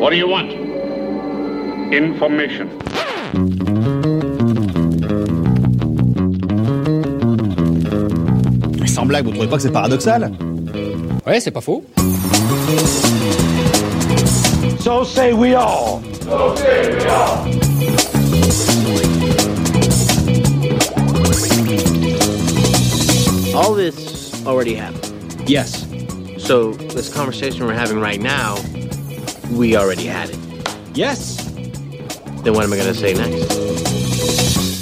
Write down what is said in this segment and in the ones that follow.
What do you want? Information. Mais sans blague, vous trouvez pas que c'est paradoxal Ouais, c'est pas faux. So say we all. All this already happened. Yes. So this conversation we're having right now, we already had it. Yes. Then what am I gonna say next?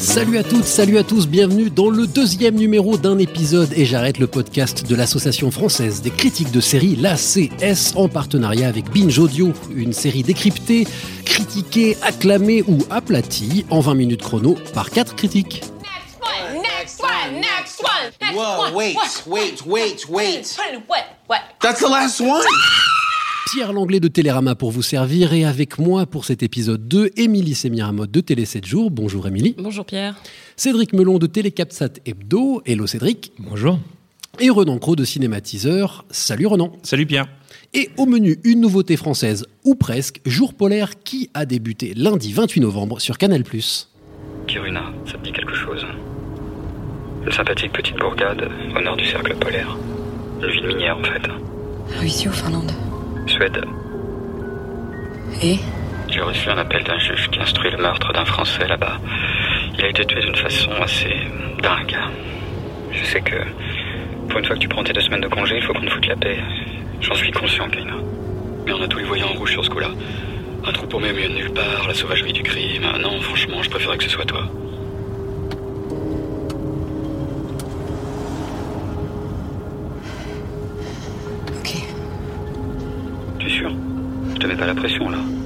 Salut à toutes, salut à tous, bienvenue dans le deuxième numéro d'un épisode et j'arrête le podcast de l'Association française des critiques de séries, l'ACS, en partenariat avec Binge Audio, une série décryptée, critiquée, acclamée ou aplatie en 20 minutes chrono par quatre critiques. Next one, next one, next one. Next Whoa, one, wait, wait, wait, wait. What, what? That's the last one? Pierre Langlais de Télérama pour vous servir et avec moi pour cet épisode 2, Émilie Sémiramotte de Télé 7 jours. Bonjour Émilie. Bonjour Pierre. Cédric Melon de Télécapsat Hebdo. Hello Cédric. Bonjour. Et Renan Cros de Cinématiseur. Salut Renan. Salut Pierre. Et au menu, une nouveauté française, ou presque, Jour polaire qui a débuté lundi 28 novembre sur Canal+. Kiruna, ça te dit quelque chose? Une sympathique petite bourgade au nord du cercle polaire. Une ville minière en fait. Russie ou Finlande Suède. Et J'ai reçu un appel d'un juge qui instruit le meurtre d'un Français là-bas. Il a été tué d'une façon assez dingue. Je sais que pour une fois que tu prends tes deux semaines de congé, il faut qu'on te foute la paix. J'en suis conscient, Kaina. Mais on a tous les voyants en rouge sur ce coup-là. Un trou milieu de nulle part, la sauvagerie du crime. Ah non, franchement, je préférais que ce soit toi. Pas la pression là.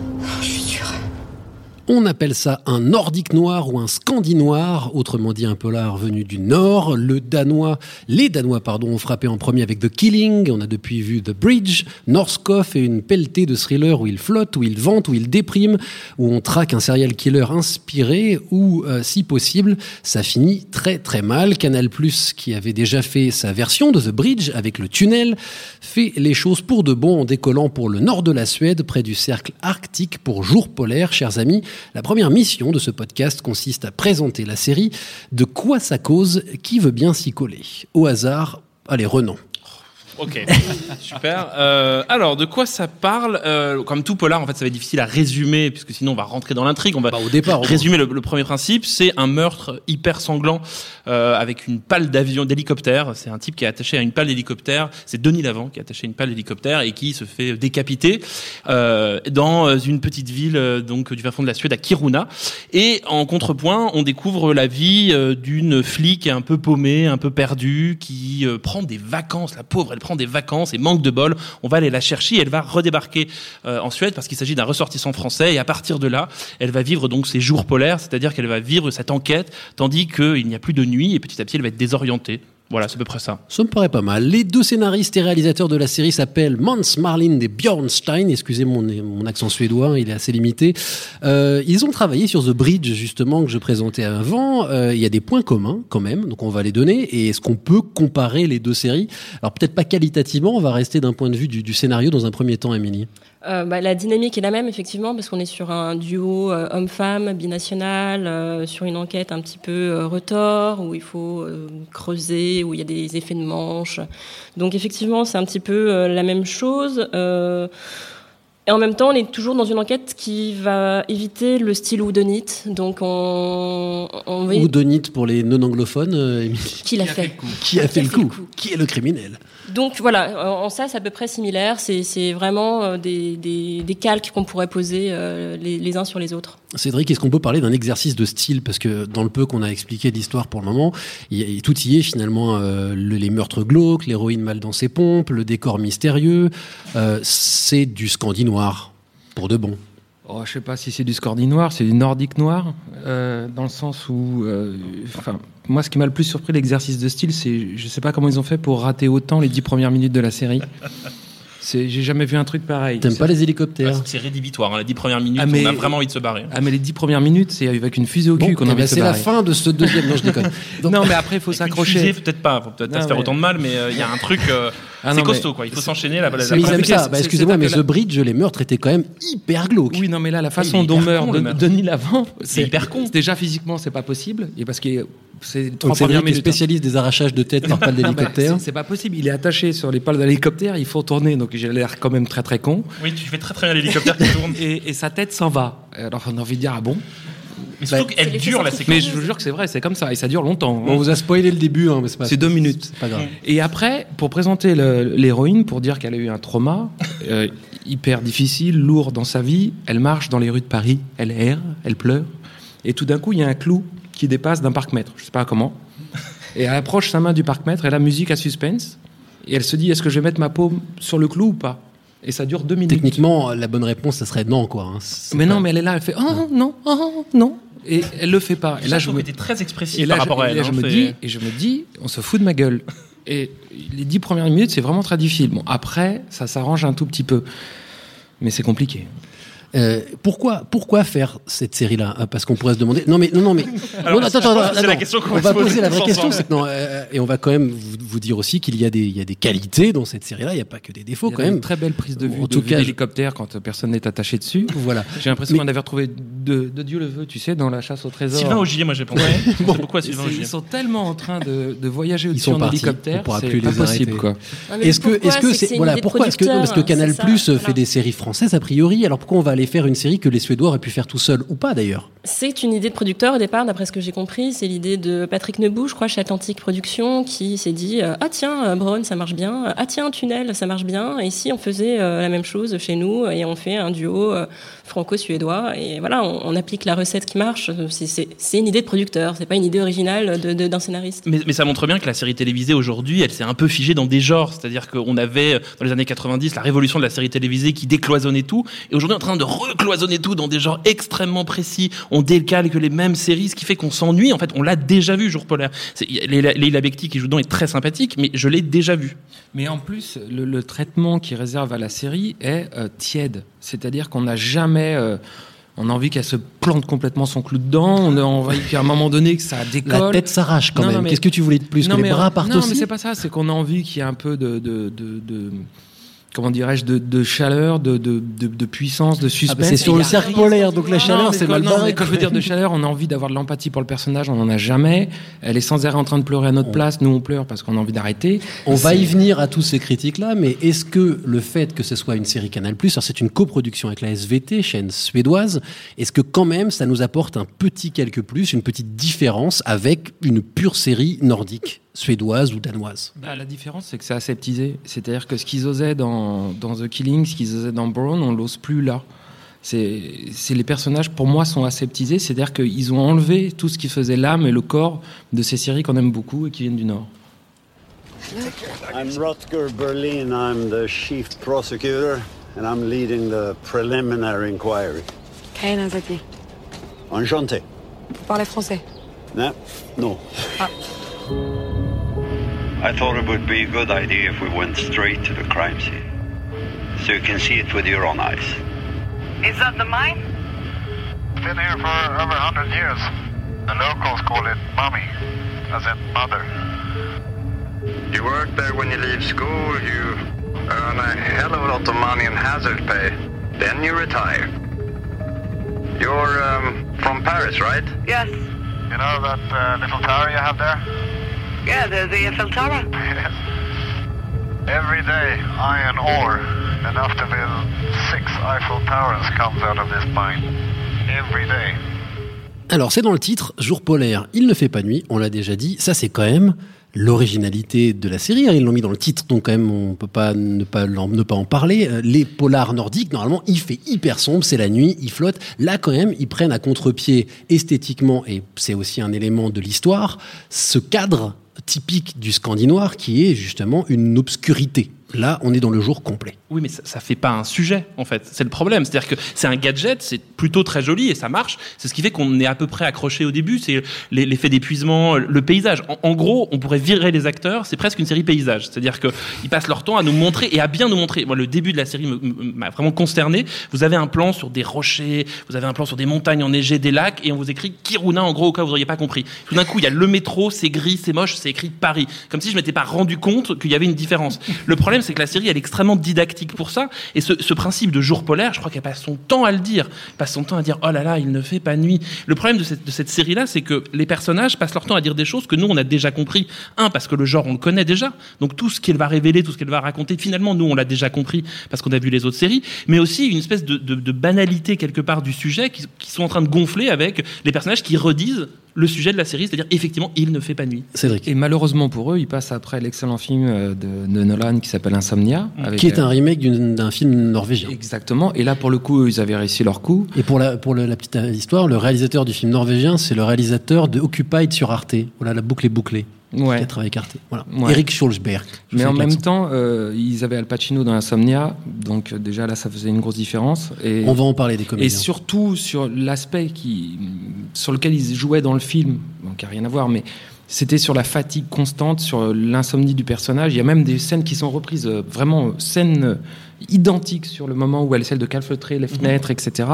On appelle ça un nordique noir ou un scandinoir, autrement dit un polar venu du nord. Le danois, les danois pardon, ont frappé en premier avec The Killing. On a depuis vu The Bridge, Norskoff et une pelletée de thrillers où il flotte, où il vente, où il déprime, où on traque un serial killer inspiré, ou euh, si possible, ça finit très très mal. Canal qui avait déjà fait sa version de The Bridge avec le tunnel, fait les choses pour de bon en décollant pour le nord de la Suède, près du cercle arctique pour jour polaire, chers amis. La première mission de ce podcast consiste à présenter la série De quoi ça cause Qui veut bien s'y coller? Au hasard, allez, Renan. Ok, super. Euh, alors, de quoi ça parle Euh, Comme tout polar, en fait, ça va être difficile à résumer, puisque sinon on va rentrer dans l'intrigue. On va Bah, au départ, résumer le, le premier principe. C'est un meurtre hyper sanglant euh, avec une pale d'avion, d'hélicoptère. C'est un type qui est attaché à une pale d'hélicoptère. C'est Denis Lavant qui est attaché à une pale d'hélicoptère et qui se fait décapiter euh, dans une petite ville euh, donc du fin fond de la Suède, à Kiruna. Et en contrepoint, on découvre la vie euh, d'une flic un peu paumée, un peu perdue, qui euh, prend des vacances. La pauvre, elle prend des vacances et manque de bol. On va aller la chercher. Elle va redébarquer euh, en Suède parce qu'il s'agit d'un ressortissant français. Et à partir de là, elle va vivre donc ses jours polaires, c'est-à-dire qu'elle va vivre cette enquête, tandis qu'il n'y a plus de nuit et petit à petit, elle va être désorientée. Voilà, c'est à peu près ça. Ça me paraît pas mal. Les deux scénaristes et réalisateurs de la série s'appellent Mans Marlin et Bjornstein. Excusez mon, mon accent suédois, il est assez limité. Euh, ils ont travaillé sur The Bridge, justement, que je présentais avant. Euh, il y a des points communs, quand même, donc on va les donner. Et est-ce qu'on peut comparer les deux séries? Alors peut-être pas qualitativement, on va rester d'un point de vue du, du scénario dans un premier temps, Émilie. Euh, bah, la dynamique est la même, effectivement, parce qu'on est sur un duo euh, homme-femme, binational, euh, sur une enquête un petit peu euh, retors, où il faut euh, creuser, où il y a des effets de manche. Donc, effectivement, c'est un petit peu la même chose. Et en même temps, on est toujours dans une enquête qui va éviter le style houdonite. Donc, on, on pour les non-anglophones, euh, Émilie. Qui l'a fait Qui a fait le coup Qui est le criminel Donc voilà, en ça, c'est à peu près similaire. C'est vraiment euh, des, des, des calques qu'on pourrait poser euh, les, les uns sur les autres. Cédric, est-ce qu'on peut parler d'un exercice de style? Parce que dans le peu qu'on a expliqué d'histoire pour le moment, il y tout y est finalement. euh, le- les meurtres glauques, l'héroïne mal dans ses pompes, le décor mystérieux. euh, c'est du pour de bon. Oh, je sais pas si c'est du scordi noir, c'est du nordique noir, euh, dans le sens où, euh, enfin, moi, ce qui m'a le plus surpris l'exercice de style, c'est, je sais pas comment ils ont fait pour rater autant les dix premières minutes de la série. C'est, j'ai jamais vu un truc pareil. T'aimes pas les hélicoptères C'est rédhibitoire. hein, Les dix premières minutes, Ah, mais- on a vraiment envie de se barrer. Ah, mais les dix premières minutes, c'est avec une fusée au cul Bon, qu'on a eh envie ben, de se c'est la fin de ce deuxième. Non, je déconne. Donc, Non, mais après, il faut s'accrocher. peut-être pas. Faut peut-être pas se faire mais- autant de mal, mais euh, il y a un truc. euh, Ah c'est costaud, quoi. Il faut s'enchaîner la, la, la Mais ils aiment ça. Bah, excusez-moi, mais The Bridge, les meurtres étaient quand même hyper glauques. Oui, non, mais là, la façon est dont meurt. Denis Lavant, C'est hyper con. Déjà physiquement, c'est pas possible, et parce que c'est trois premières minutes. hein. spécialiste des arrachages de tête par pale Ah bah, d'hélicoptère. c'est- c'est pas possible. Il est attaché sur les pales d'hélicoptère. Il faut tourner, donc j'ai l'air quand même très très con. Oui, tu fais très très bien l'hélicoptère qui tourne. Et, et sa tête s'en va. Alors on a envie de dire ah bon? Mais surtout Bah, qu'elle dure la séquence. Mais je vous jure que c'est vrai, c'est comme ça et ça dure longtemps. hein. On vous a spoilé le début, hein, mais c'est pas. C'est deux minutes. C'est pas grave. Et après, pour présenter l'héroïne, pour dire qu'elle a eu un trauma euh, hyper difficile, lourd dans sa vie, elle marche dans les rues de Paris, elle erre, elle pleure, et tout d'un coup, il y a un clou qui dépasse d'un parc-mètre, je sais pas comment. Et elle approche sa main du parc-mètre, et la musique à suspense, et elle se dit est-ce que je vais mettre ma paume sur le clou ou pas? Et ça dure deux minutes. Techniquement, la bonne réponse, ça serait non, quoi. hein. Mais pas- non, mais elle est là, elle fait oh non, oh non, et elle le fait pas. Et là, je me, très expressif et là, par je, rapport à et elle. là, je hein, me c'est- dis, et je me dis, on se fout de ma gueule. Et les dix premières minutes, c'est vraiment très difficile. Bon, après, ça s'arrange un tout petit peu, mais c'est compliqué. Euh, pourquoi, pourquoi faire cette série-là Euh, Parce qu'on pourrait se demander. Non, mais non, non, mais. Alors, non, la question qu'on on va va se poser poser la vraie question. que non, euh, et on va quand même vous, vous dire aussi qu'il y a des, il y a des qualités dans cette série-là. Il n'y a pas que des défauts, Il y a quand une même. très belle prise de vue En de tout vue cas, d'hélicoptère quand personne n'est attaché dessus. Voilà. J'ai l'impression Mais- qu'on avait retrouvé de, de Dieu le veut, tu sais, dans la chasse au trésor. Sylvain Augier, moi j'ai pensé. Bon. Pourquoi Sylvain Augier Ils sont tellement en train de, de voyager Ils au-dessus sont en partis. hélicoptère, On pourra c'est plus pas les possible, arrêter. quoi. Ah, Est-ce que, est-ce que voilà, pourquoi est-ce que, non, parce que producteur, Canal Plus fait des séries françaises a priori. Alors pourquoi on va aller faire une série que les Suédois auraient pu faire tout seuls ou pas d'ailleurs C'est une idée de producteur au départ, d'après ce que j'ai compris. C'est l'idée de Patrick Nebou, je crois, chez Atlantic Productions, qui s'est dit euh, Ah tiens, euh, Brown, ça marche bien. Ah tiens, Tunnel, ça marche bien. Et si on faisait euh, la même chose chez nous et on fait un duo franco-suédois Et voilà, on, applique la recette qui marche. C'est- une idée de producteur, c'est pas une idée originale d'un scénariste. Mais, ça montre bien que la série télévisée aujourd'hui, elle s'est un peu figée dans des genres. C'est-à-dire qu'on avait, dans les années 90, la révolution de la série télévisée qui décloisonnait tout. Et aujourd'hui, en train de recloisonner tout dans des genres extrêmement précis. On décalque les mêmes séries, ce qui fait qu'on s'ennuie. En fait, on l'a déjà vu, Jour polaire. C'est- Leila Bekti qui joue dedans est très sympathique, mais je l'ai déjà vu. Mais en plus, le, le traitement qui réserve à la série est euh, tiède. C'est-à-dire qu'on n'a jamais. euh, on a envie qu'elle se plante complètement son clou dedans. On a envie qu'à un moment donné que ça La décolle. tête s'arrache quand Non, non, même. mais- Qu'est-ce que tu voulais de plus non, Que mais, les bras partent non, aussi mais c'est pas ça. C'est qu'on a envie qu'il y ait un peu de, de, de, de- comment dirais-je, de, de chaleur, de, de, de, de puissance, de Ah suspense. bah, c'est sur le cercle polaire, donc la chaleur, c'est mal barré. quand je veux dire de chaleur, on a envie d'avoir de l'empathie pour le personnage, on n'en a jamais. Elle est sans arrêt en train de pleurer à notre place, nous on pleure parce qu'on a envie d'arrêter. On va y venir à tous ces critiques-là, mais est-ce que le fait que ce soit une série Canal+, alors c'est une coproduction avec la SVT, chaîne suédoise, est-ce que quand même ça nous apporte un petit quelque plus, une petite différence avec une pure série nordique, suédoise ou danoise Bah, la différence, c'est que c'est aseptisé. C'est-à-dire que ce qu'ils osaient dans, dans The Killing, ce qu'ils osaient dans Brown, on l'ose plus là. C'est c'est- les personnages, pour moi, sont aseptisés. C'est-à-dire qu'ils ont enlevé tout ce qui faisait l'âme et le corps de ces séries qu'on aime beaucoup et qui viennent du Nord. I'm Rutger Berlin. I'm the chief prosecutor, and I'm leading the preliminary inquiry. Enchanté. Vous parlez français? No? No. I thought it would be a good idea if we went straight to the crime scene. So you can see it with your own eyes. Is that the mine? Been here for over a hundred years. The locals call it mommy, as in mother. You work there when you leave school, you earn a hell of a lot of money in hazard pay. Then you retire. You're um, from Paris, right? Yes. You know that uh, little tower you have there? Yeah, the, the Eiffel Tower. Every day, iron ore, enough to build six Eiffel Towers, comes out of this mine. Every day. Alors c'est dans le titre, Jour polaire, il ne fait pas nuit, on l'a déjà dit, ça c'est quand même l'originalité de la série, hein. ils l'ont mis dans le titre, donc quand même on peut pas ne pas, ne pas en parler. Euh, Les polars nordiques, normalement, il fait hyper sombre, c'est la nuit, il flotte. Là quand même, ils prennent à contre-pied esthétiquement, et c'est aussi un élément de l'histoire, ce cadre typique du Scandinoir qui est justement une obscurité. Là, on est dans le jour complet. Oui, mais ça, ça fait pas un sujet, en fait. C'est le problème. C'est-à-dire que c'est un gadget, c'est plutôt très joli et ça marche. C'est ce qui fait qu'on est à peu près accroché au début. C'est l'effet d'épuisement, le paysage. En, gros, on pourrait virer les acteurs. C'est presque une série paysage. C'est-à-dire que ils passent leur temps à nous montrer et à bien nous montrer. Moi, le début de la série m'a vraiment consterné. Vous avez un plan sur des rochers, vous avez un plan sur des montagnes enneigées, des lacs, et on vous écrit Kiruna, en gros, au cas où vous n'auriez pas compris. Tout d'un coup, il y a le métro, c'est gris, c'est moche, c'est écrit Paris. Comme si je m'étais pas rendu compte qu'il y avait une différence. Le problème, c'est que la série, est extrêmement didactique pour ça. Et ce, principe de jour polaire, je crois qu'elle passe son temps à le dire. Elle passe son temps à dire, oh là là, il ne fait pas nuit. Le problème de cette, série-là, c'est que les personnages passent leur temps à dire des choses que nous, on a déjà compris. Un, parce que le genre, on le connaît déjà. Donc tout ce qu'elle va révéler, tout ce qu'elle va raconter, finalement, nous, on l'a déjà compris parce qu'on a vu les autres séries. Mais aussi une espèce de, banalité quelque part du sujet qui sont en train de gonfler avec les personnages qui redisent le sujet de la série, c'est-à-dire effectivement, il ne fait pas nuit. Cédric. Et malheureusement pour eux, ils passent après l'excellent film euh, de, de Nolan qui s'appelle Insomnia. avec, Qui est euh, un remake d'un film norvégien. Exactement. Et là, pour le coup, ils avaient réussi leur coup. Et pour la, pour le- la petite histoire, le réalisateur du film norvégien, c'est le réalisateur de Occupied sur Arte. Voilà, la boucle est bouclée. Ouais. Qui a travaillé avec Arte. Voilà. Ouais. Eric Schulzberg. Mais en même temps, euh, ils avaient Al Pacino dans Insomnia, donc euh, déjà là, ça faisait une grosse différence. Et, On va en parler des et comédiens. surtout sur l'aspect qui, sur lequel ils jouaient dans le film, donc qui n'a rien à voir, mais c'était sur la fatigue constante, sur l'insomnie du personnage. Il y a même des scènes qui sont reprises, euh, vraiment scènes identiques sur le moment où elle essaie de calfeutrer les fenêtres, etc.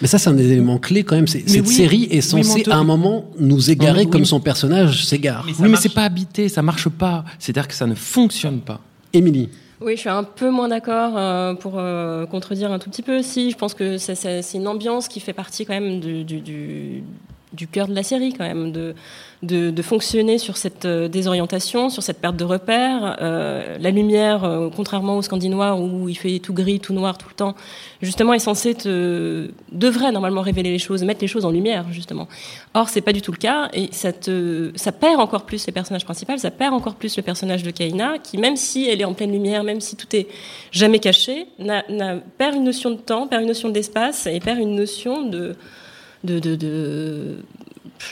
Mais ça, c'est un des éléments clés quand même. Cette oui, série est censée, à un moment, nous égarer Oui. comme son personnage s'égare. oui, mais c'est pas habité, ça marche pas. C'est-à-dire que ça ne fonctionne pas. Émilie. Oui, je suis un peu moins d'accord euh, pour euh, contredire un tout petit peu. Si, je pense que c'est- une ambiance qui fait partie quand même du, du, du, du cœur de la série, quand même, de, de, fonctionner sur cette euh, désorientation, sur cette perte de repères. Euh, la lumière, euh, contrairement au Scandinois où il fait tout gris, tout noir tout le temps, justement est censée te devrait normalement révéler les choses, mettre les choses en lumière, justement. Or, c'est pas du tout le cas et ça te ça perd encore plus les personnages principaux, ça perd encore plus le personnage de Kaina qui, même si elle est en pleine lumière, même si tout est jamais caché, n'a- perd une notion de temps, perd une notion d'espace et perd une notion de de, de, de-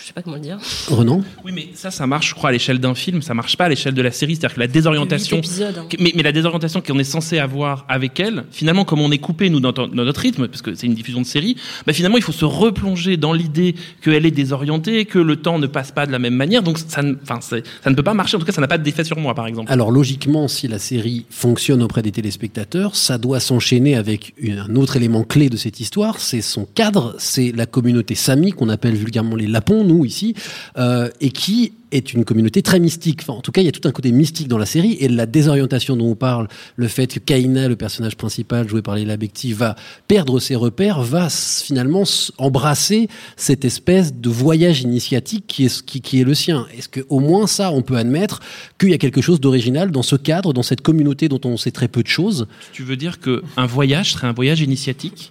je sais pas comment le dire. Renan Oui, mais ça, ça marche, je crois, à l'échelle d'un film, ça marche pas à l'échelle de la série. C'est-à-dire que la désorientation. Épisodes, hein. Mais, mais la désorientation qu'on est censé avoir avec elle, finalement, comme on est coupé, nous, dans, dans notre rythme, parce que c'est une diffusion de série, bah, finalement, il faut se replonger dans l'idée qu'elle est désorientée, que le temps ne passe pas de la même manière. Donc, ça ne, ça ne peut pas marcher. En tout cas, ça n'a pas d'effet sur moi, par exemple. Alors logiquement, si la série fonctionne auprès des téléspectateurs, ça doit s'enchaîner avec une- un autre élément clé de cette histoire, c'est son cadre, c'est la communauté Sami qu'on appelle vulgairement les Lapons, nous ici, euh, et qui est une communauté très mystique. Enfin, en tout cas, il y a tout un côté mystique dans la série et la désorientation dont on parle, le fait que Kaina, le personnage principal joué par Leila Bekti, va perdre ses repères, va finalement embrasser cette espèce de voyage initiatique qui est, qui, qui est le sien. Est-ce que au moins ça, on peut admettre qu'il y a quelque chose d'original dans ce cadre, dans cette communauté dont on sait très peu de choses? Tu veux dire que un voyage serait un voyage initiatique?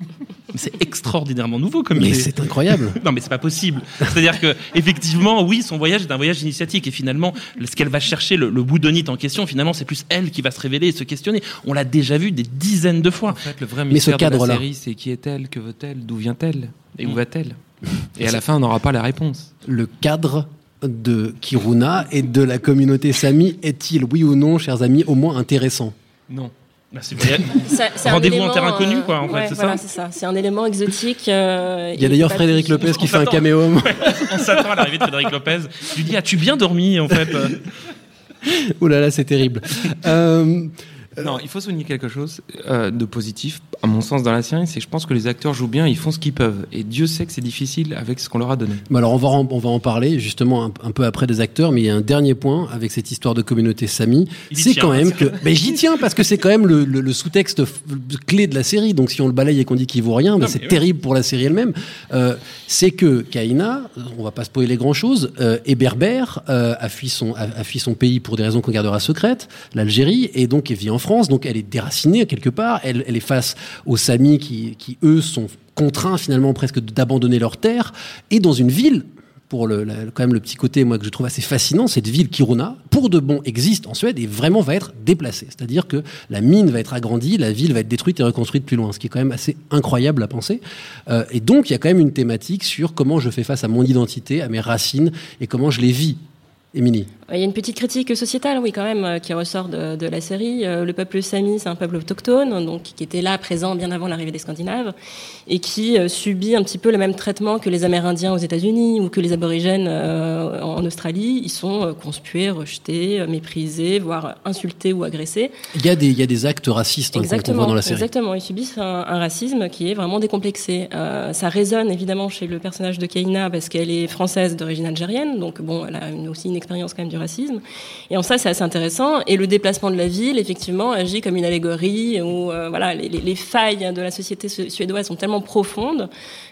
C'est extraordinairement nouveau comme Mais c'est incroyable. non, mais c'est pas possible. C'est-à-dire que effectivement, oui, son voyage est un voyage initiatique et finalement, ce qu'elle va chercher, le, le boudonite en question, finalement, c'est plus elle qui va se révéler et se questionner. On l'a déjà vu des dizaines de fois. En fait, le vrai Mais ce de la cadre-là. série, c'est qui est-elle, que veut-elle, d'où vient-elle et où Mm. va-t-elle Et à la fin, on n'aura pas la réponse. Le cadre de Kiruna et de la communauté Sami est-il, oui ou non, chers amis, au moins intéressant? Non. Merci. Ça- c'est un Rendez-vous en inconnue, euh, quoi, en fait, c'est voilà, ça c'est ça. C'est un élément exotique. euh, Il y a d'ailleurs Frédéric. Lopez qui fait un caméo. On s'attend à l'arrivée de Frédéric Lopez. Je lui dis, as-tu bien dormi, en fait Ouh là là, c'est terrible. Euh, Non, il faut souligner quelque chose euh, de positif, à mon sens, dans la série, c'est que je pense que les acteurs jouent bien, ils font ce qu'ils peuvent. Et Dieu sait que c'est difficile avec ce qu'on leur a donné. Bah alors on va en, on va en parler justement un, un peu après des acteurs, mais il y a un dernier point avec cette histoire de communauté Sami, c'est quand même que, ben j'y tiens parce que c'est quand même le, le- le sous-texte clé de la série. Donc si on le balaye et qu'on dit qu'il vaut rien, c'est mais oui. terrible pour la série elle-même. Euh, c'est que Kaina, on va pas spoiler grand chose, euh, est berbère, euh, a fui son a, a fui son pays pour des raisons qu'on gardera secrètes, l'Algérie, et donc elle vit en France. Donc elle est déracinée quelque part. Elle, est face aux Samis qui, eux sont contraints finalement presque d'abandonner leur terre et dans une ville pour le, quand même le petit côté moi que je trouve assez fascinant, cette ville Kiruna, pour de bon, existe en Suède et vraiment va être déplacée. C'est-à-dire que la mine va être agrandie, la ville va être détruite et reconstruite plus loin, ce qui est quand même assez incroyable à penser. Euh, et donc il y a quand même une thématique sur comment je fais face à mon identité, à mes racines et comment je les vis. Émilie. Il y a une petite critique sociétale, oui, quand même, euh, qui ressort de, de la série. Euh, Le peuple Sami, c'est un peuple autochtone, donc qui était là, présent bien avant l'arrivée des Scandinaves, et qui euh, subit un petit peu le même traitement que les Amérindiens aux États-Unis ou que les Aborigènes euh, en Australie. Ils sont conspués, rejetés, méprisés, voire insultés ou agressés. Il y a des, il y a des actes racistes hein, qu'on- voit dans la série. exactement. Ils subissent un, un racisme qui est vraiment décomplexé. Euh, ça résonne évidemment chez le personnage de Keina parce qu'elle est française d'origine algérienne, donc bon, elle a une- aussi une expérience quand même du racisme. Et en ça, c'est assez intéressant. Et le déplacement de la ville, effectivement, agit comme une allégorie où euh, voilà, les, les- les failles de la société su- suédoise sont tellement profondes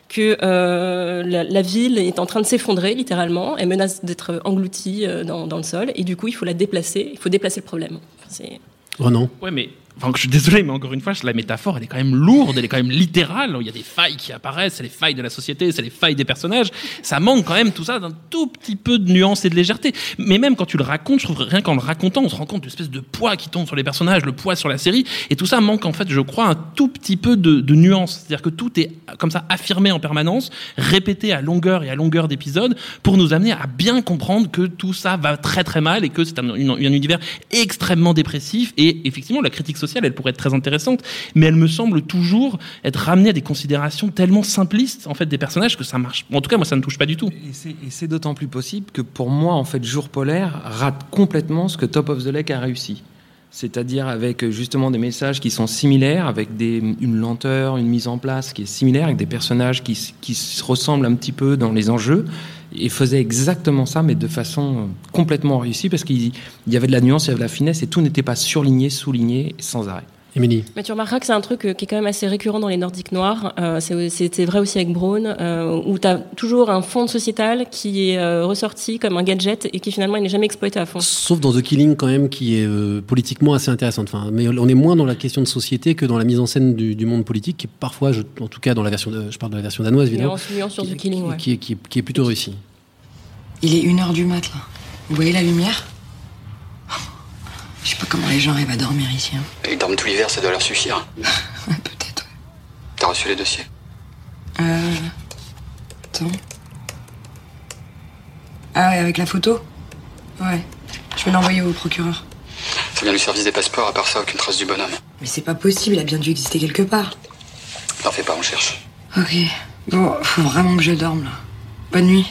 que euh, la, la ville est en train de s'effondrer littéralement. Elle menace d'être engloutie euh, dans, dans le sol. Et du coup, il faut la déplacer. Il faut déplacer le problème. C'est Renan Ouais, mais enfin, je suis désolé, mais encore une fois, la métaphore, elle est quand même lourde, elle est quand même littérale. Il y a des failles qui apparaissent, c'est les failles de la société, c'est les failles des personnages. Ça manque quand même tout ça d'un tout petit peu de nuance et de légèreté. Mais même quand tu le racontes, je trouve rien qu'en le racontant, on se rend compte de l'espèce de poids qui tombe sur les personnages, le poids sur la série, et tout ça manque en fait, je crois, un tout petit peu de, nuance. C'est-à-dire que tout est comme ça affirmé en permanence, répété à longueur et à longueur d'épisodes, pour nous amener à bien comprendre que tout ça va très très mal et que c'est un, un univers extrêmement dépressif. Et effectivement, la critique elle pourrait être très intéressante, mais elle me semble toujours être ramenée à des considérations tellement simplistes en fait des personnages que ça marche. En tout cas, moi, ça ne touche pas du tout. Et c'est- d'autant plus possible que pour moi, en fait, Jour polaire rate complètement ce que Top of the Lake a réussi. C'est-à-dire avec euh, justement des messages qui sont similaires, avec une lenteur, une mise en place qui est similaire, avec des personnages qui, qui se ressemblent un petit peu dans les enjeux, et faisait exactement ça, mais de façon euh, complètement réussie, parce qu'il il y avait de la nuance, il y avait de la finesse, et tout n'était pas surligné, souligné, sans arrêt. Émilie Mais tu remarqueras que c'est un truc euh, qui est quand même assez récurrent dans les Nordiques noirs. Euh, C'était vrai aussi avec Braun, euh, où tu as toujours un fond sociétal qui est euh, ressorti comme un gadget et qui finalement il n'est jamais exploité à fond. Sauf dans The Killing quand même, qui est euh, politiquement assez intéressante. Enfin, mais on est moins dans la question de société que dans la mise en scène du, du monde politique, qui est parfois, je- en tout cas dans la version, de- je parle de la version danoise évidemment, Nuance, nuance sur The Killing, ouais. qui, est, qui, est, qui est plutôt réussie. Il est une heure du mat, là. Vous voyez la lumière? Je sais pas comment les gens arrivent à dormir ici. hein. Ils dorment tout l'hiver, ça doit leur suffire. Peut-être. T'as reçu les dossiers Euh. Attends. Ah ouais, avec la photo Ouais. Je vais l'envoyer au procureur. Ça vient du service des passeports, à part ça, aucune trace du bonhomme. Mais c'est pas possible, il a bien dû exister quelque part. T'en fais pas, on cherche. Ok. Bon, faut vraiment que je dorme, là. Bonne nuit.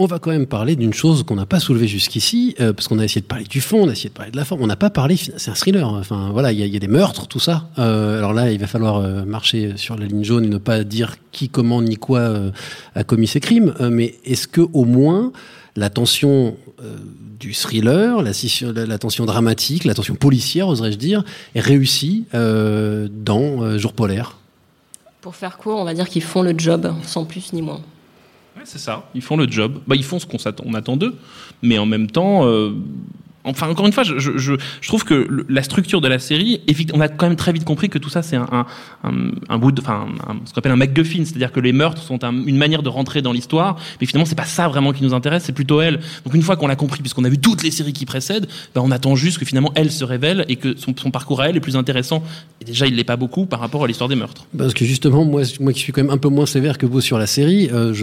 On va quand même parler d'une chose qu'on n'a pas soulevée jusqu'ici, euh, parce qu'on a essayé de parler du fond, on a essayé de parler de la forme, on n'a pas parlé, c'est un thriller, hein. enfin voilà, il y, a- des meurtres, tout ça. Euh, alors là, il va falloir euh, marcher sur la ligne jaune et ne pas dire qui, comment, ni quoi a commis ces crimes, mais est-ce que au moins la tension du thriller, la, tension dramatique, la tension policière, oserais-je dire, est réussie dans Jour polaire? Pour faire court, on va dire qu'ils font le job, sans plus ni moins. C'est ça. Ils font le job. Bah, ils font ce qu'on attend d'eux. Mais en même temps, euh, enfin, encore une fois, je, trouve que la structure de la série, on a quand même très vite compris que tout ça, c'est un, un, un, bout de, enfin, ce qu'on appelle un MacGuffin, c'est-à-dire que les meurtres sont un- une manière de rentrer dans l'histoire. Mais finalement, c'est pas ça vraiment qui nous intéresse, c'est plutôt elle. Donc une fois qu'on l'a compris, puisqu'on a vu toutes les séries qui précèdent, bah, on attend juste que finalement elle se révèle et que son, parcours à elle est plus intéressant. Et déjà, il l'est pas beaucoup par rapport à l'histoire des meurtres. Parce que justement, moi, moi qui suis quand même un peu moins sévère que vous sur la série, euh,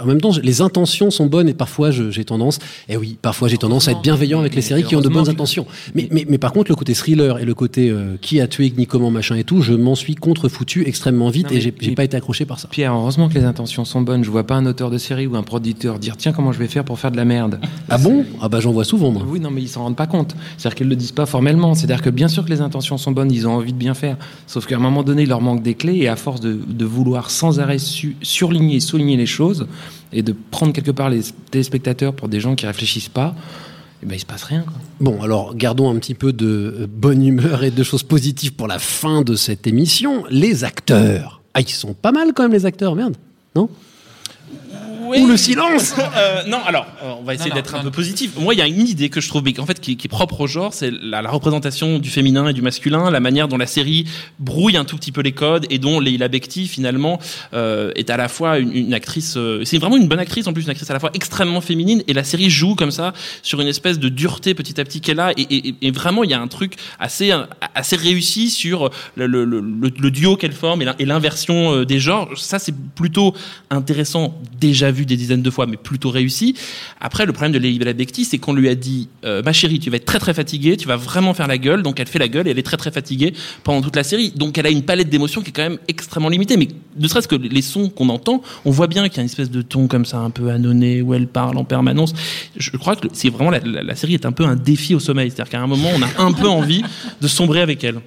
en même temps, les intentions sont bonnes et parfois j'ai tendance, et oui, parfois j'ai tendance à être bienveillant avec les séries qui ont de bonnes intentions. Mais, mais, mais par contre, le côté thriller et le côté euh, qui a tué, ni comment, machin et tout, je m'en suis contre-foutu extrêmement vite Non, et j'ai pas été accroché par ça. Pierre, heureusement que les intentions sont bonnes. Je vois pas un auteur de série ou un producteur dire tiens comment je vais faire pour faire de la merde? Ah bon? Ah bah j'en vois souvent moi. Oui, non, mais ils s'en rendent pas compte. C'est-à-dire qu'ils le disent pas formellement. C'est-à-dire que bien sûr que les intentions sont bonnes, ils ont envie de bien faire. Sauf qu'à un moment donné, il leur manque des clés et à force de, de vouloir sans arrêt su- surligner et souligner les choses et de prendre quelque part les téléspectateurs pour des gens qui réfléchissent pas, eh ben, se passe rien. Bon, alors gardons un petit peu de euh, bonne humeur et de choses positives pour la fin de cette émission. Les acteurs. Ah, ils sont pas mal quand même les acteurs, merde. Non? Ou le silence Euh, non, alors, euh, on va essayer d'être un peu positif. Moi, il y a une idée que je trouve, mais en fait, qui, qui est propre au genre, c'est la, la représentation du féminin et du masculin, la manière dont la série brouille un tout petit peu les codes et dont Leila Bekti, finalement, euh, est à la fois une, une actrice, euh, c'est vraiment une bonne actrice, en plus une actrice à la fois extrêmement féminine, et la série joue comme ça sur une espèce de dureté petit à petit qu'elle a, et, et- et vraiment, il y a un truc assez, euh, assez réussi sur le, le- le- le- le duo qu'elle forme et l'inversion euh, des genres. Ça, c'est plutôt intéressant déjà vu vu des dizaines de fois, mais plutôt réussi. Après, le problème de Leila Bekti, c'est qu'on lui a dit, euh, ma chérie, tu vas être très très fatiguée, tu vas vraiment faire la gueule. Donc elle fait la gueule et elle est très très fatiguée pendant toute la série. Donc elle a une palette d'émotions qui est quand même extrêmement limitée. Mais ne serait-ce que les sons qu'on entend, on voit bien qu'il y a une espèce de ton comme ça un peu annonné où elle parle en permanence. Je crois que c'est vraiment la, la- la série est un peu un défi au sommeil. C'est-à-dire qu'à un moment, on a un peu envie de sombrer avec elle.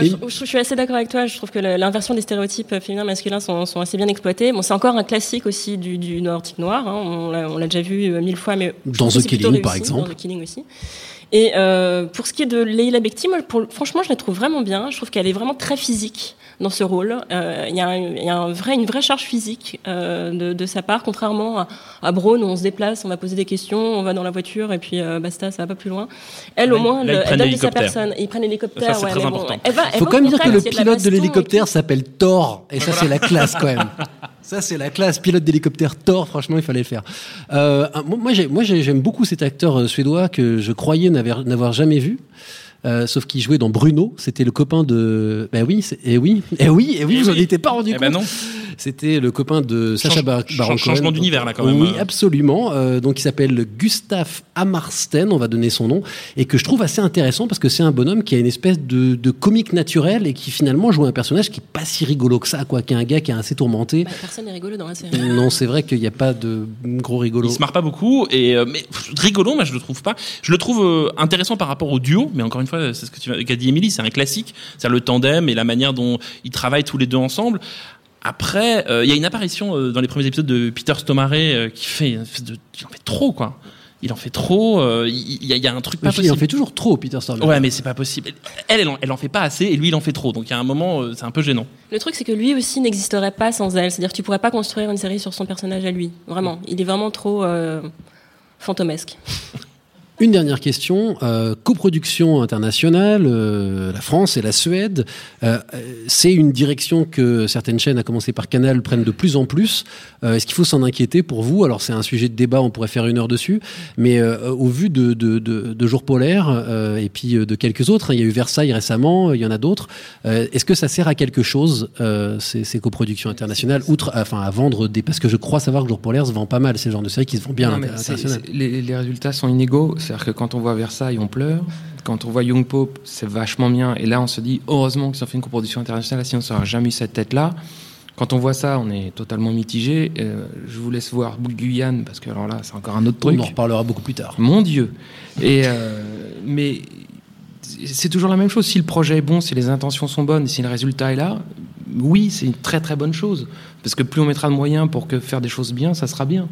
Moi, je, je- je suis assez d'accord avec toi. Je trouve que l'inversion des stéréotypes euh, féminins masculins sont, sont assez bien exploités. Bon, c'est encore un classique aussi du, du Nordique noir. hein. On l'a déjà vu mille fois, mais Dans The Killing, par exemple. Dans The Killing aussi. Et euh, pour ce qui est de Leila Bekti, moi, pour- franchement, je la trouve vraiment bien. Je trouve qu'elle est vraiment très physique dans ce rôle. Euh, Il y a, un- il y a un vrai, une vraie charge physique euh, de, de sa part, contrairement à, à Braun où on se déplace, on va poser des questions, on va dans la voiture et puis euh, basta, ça va pas plus loin. Elle, au moins, là, elle, elle donne de sa l'hélicoptère. personne. Ils prennent l'hélicoptère. Ça, c'est ouais, très bon, important. elle va- elle faut quand même dire que le pilote de l'hélicoptère s'appelle Thor. Et ça, c'est la classe quand même. Ça, c'est la classe. Pilote d'hélicoptère Thor, franchement, il fallait le faire. Euh, moi, j'ai- moi, j'ai- j'aime beaucoup cet acteur euh, suédois que je croyais n'avoir n'avoir jamais vu. Euh, sauf qu'il jouait dans Bruno, c'était le copain de. Ben oui, c'est- eh oui, eh oui, eh oui, Eh vous en étiez pas rendu Eh compte. ben non. C'était le copain de Sacha Bar Baron change- changement Cohen. d'univers, là, quand même. Oui, absolument. Euh, donc il s'appelle Gustave Amarsten, on va donner son nom, et que je trouve assez intéressant parce que c'est un bonhomme qui a une espèce de, de comique naturel et qui finalement joue un personnage qui est pas si rigolo que ça, quoi, qui est un gars qui est assez tourmenté. Bah, personne n'est rigolo dans la série. Non, c'est vrai qu'il n'y a pas de gros rigolo. Il se marre pas beaucoup et euh, mais pff, rigolo, moi je le trouve pas. Je le trouve euh, intéressant par rapport au duo, mais encore une fois, c'est ce que tu as qu'a dit Émilie, c'est un classique, c'est le tandem et la manière dont ils travaillent tous les deux ensemble. Après, euh, il y a une apparition euh, dans les premiers épisodes de Peter Stormare euh, qui fait, de- il en fait trop quoi. Il en fait trop. Il y, a- il y a un truc pas Mais il possible. en fait toujours trop, Peter Stormare. Ouais, mais c'est pas possible. Elle, elle en, elle en fait pas assez et lui, il en fait trop. Donc il y a un moment, euh, c'est un peu gênant. Le truc, c'est que lui aussi n'existerait pas sans elle. C'est-à-dire que tu pourrais pas construire une série sur son personnage à lui. Vraiment. Il est vraiment trop euh, fantomesque. Une dernière question. Euh, coproduction internationale, euh, la France et la Suède, euh, c'est une direction que certaines chaînes, à commencer par Canal, prennent de plus en plus. Est-ce qu'il faut s'en inquiéter pour vous? Alors c'est un sujet de débat, on pourrait faire une heure dessus, mais au vu de, de, de, de Jours polaires euh, et puis de quelques autres, hein, il y a eu Versailles récemment, il y en a d'autres. Est-ce que ça sert à quelque chose ces, ces coproductions internationales, outre, enfin à vendre des, parce que je crois savoir que Jours polaires se vend pas mal, c'est le genre de série qui se vend bien Non, à l'international. les résultats sont inégaux. C'est-à-dire que quand on voit Versailles, on pleure. Quand on voit Young Pope, c'est vachement bien. Et là, on se dit, heureusement qu'ils ont fait une coproduction internationale, sinon ça n'aurait jamais eu cette tête-là. Quand on voit ça, on est totalement mitigé. Euh, je vous laisse voir Guyane, parce que alors là, c'est encore un autre truc. On en reparlera beaucoup plus tard. Mon Dieu. Et euh, mais c'est toujours la même chose. Si le projet est bon, si les intentions sont bonnes, si le résultat est là, oui, c'est une très très bonne chose. Parce que plus on mettra de moyens pour que faire des choses bien, ça sera bien.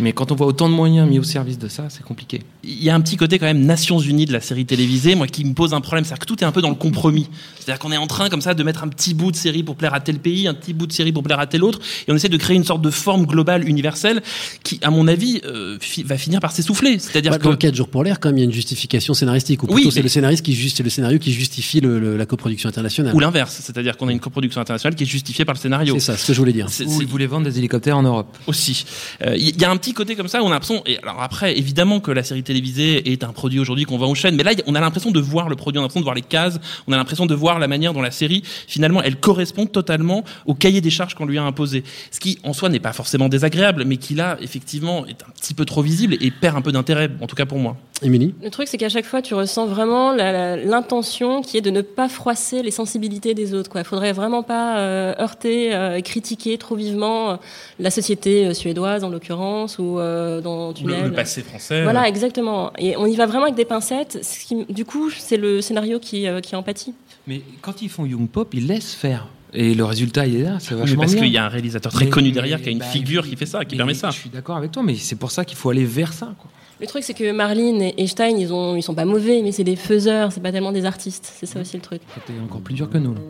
Mais quand on voit autant de moyens mis au service de ça, c'est compliqué. il y a un petit côté quand même Nations Unies de la série télévisée, moi qui me pose un problème, c'est-à-dire que tout est un peu dans le compromis. C'est-à-dire qu'on est en train comme ça de mettre un petit bout de série pour plaire à tel pays, un petit bout de série pour plaire à tel autre, et on essaie de créer une sorte de forme globale, universelle, qui, à mon avis, euh, fi- va finir par s'essouffler. C'est-à-dire Bah, que Dans le 4 jours pour l'air, quand même, il y a une justification scénaristique. Ou Oui, plutôt, c'est mais- le scénariste qui juste, c'est le scénario qui justifie le- le- la coproduction internationale. ou l'inverse, c'est-à-dire qu'on a une coproduction internationale qui est justifiée par le scénario. C'est ça, ce que je voulais dire. Ou ils voulaient vendre des hélicoptères en Europe? aussi. Euh, Il y a un petit côté comme ça on a l'impression. Et alors après, évidemment que la série télévisée est un produit aujourd'hui qu'on vend aux chaînes, mais là, on a l'impression de voir le produit, on a l'impression de voir les cases, on a l'impression de voir la manière dont la série, finalement, elle correspond totalement au cahier des charges qu'on lui a imposé. Ce qui, en soi, n'est pas forcément désagréable, mais qui là, effectivement, est un petit peu trop visible et perd un peu d'intérêt, en tout cas pour moi. Émilie Le truc, c'est qu'à chaque fois, tu ressens vraiment l'intention qui est de ne pas froisser les sensibilités des autres. Il faudrait vraiment pas euh, heurter, euh, critiquer trop vivement euh, la société suédoise, en l'occurrence, ou euh, dans Le, Tunnel. le passé français. Voilà, exactement. Et on y va vraiment avec des pincettes. Ce qui, du coup, c'est le scénario qui, euh, qui en pâtit. Mais quand ils font Young Pop, ils laissent faire. Et le résultat, il est là, c'est mais vachement parce qu'il y a un réalisateur très Mais- connu mais- derrière qui a une bah, figure qui fait ça, qui permet ça. Je suis d'accord avec toi, mais c'est pour ça qu'il faut aller vers ça. Quoi. Le truc, c'est que Marlene et Stein, ils, ont, ils sont pas mauvais, mais c'est des faiseurs, c'est pas tellement des artistes. C'est ça aussi le truc. C'était encore plus dur que nous. là.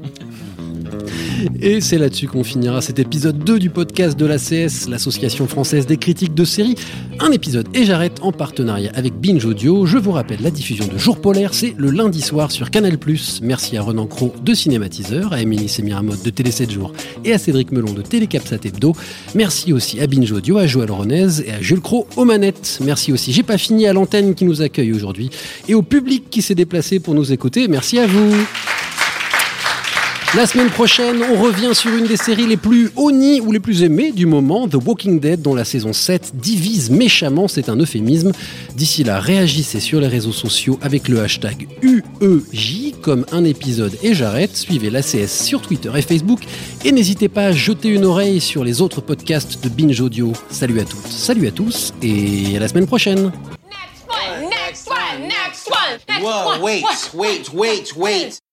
Et c'est là-dessus qu'on finira cet épisode 2 du podcast de l'ACS, l'Association française des critiques de séries. Un épisode et j'arrête en partenariat avec Binge Audio. Je vous rappelle, la diffusion de Jour Polaire, c'est le lundi soir sur Canal+. Merci à Renan Cro de Cinématiseur, à Émilie Sémiramode de Télé 7 jours et à Cédric Melon de Télécapsat Hebdo. Merci aussi à Binge Audio, à Joël Ronez et à Jules Cro aux manettes. Merci aussi, j'ai pas fini, à l'antenne qui nous accueille aujourd'hui et au public qui s'est déplacé pour nous écouter. Merci à vous. La semaine prochaine, on revient sur une des séries les plus honnies ou les plus aimées du moment, The Walking Dead, dont la saison 7 divise méchamment, c'est un euphémisme. D'ici là, réagissez sur les réseaux sociaux avec le hashtag UEJ comme un épisode et j'arrête. Suivez l'ACS sur Twitter et Facebook et n'hésitez pas à jeter une oreille sur les autres podcasts de Binge Audio. Salut à toutes, salut à tous et à la semaine prochaine. Next one, next one, next one, next Whoa, one. wait, one, wait, wait, wait.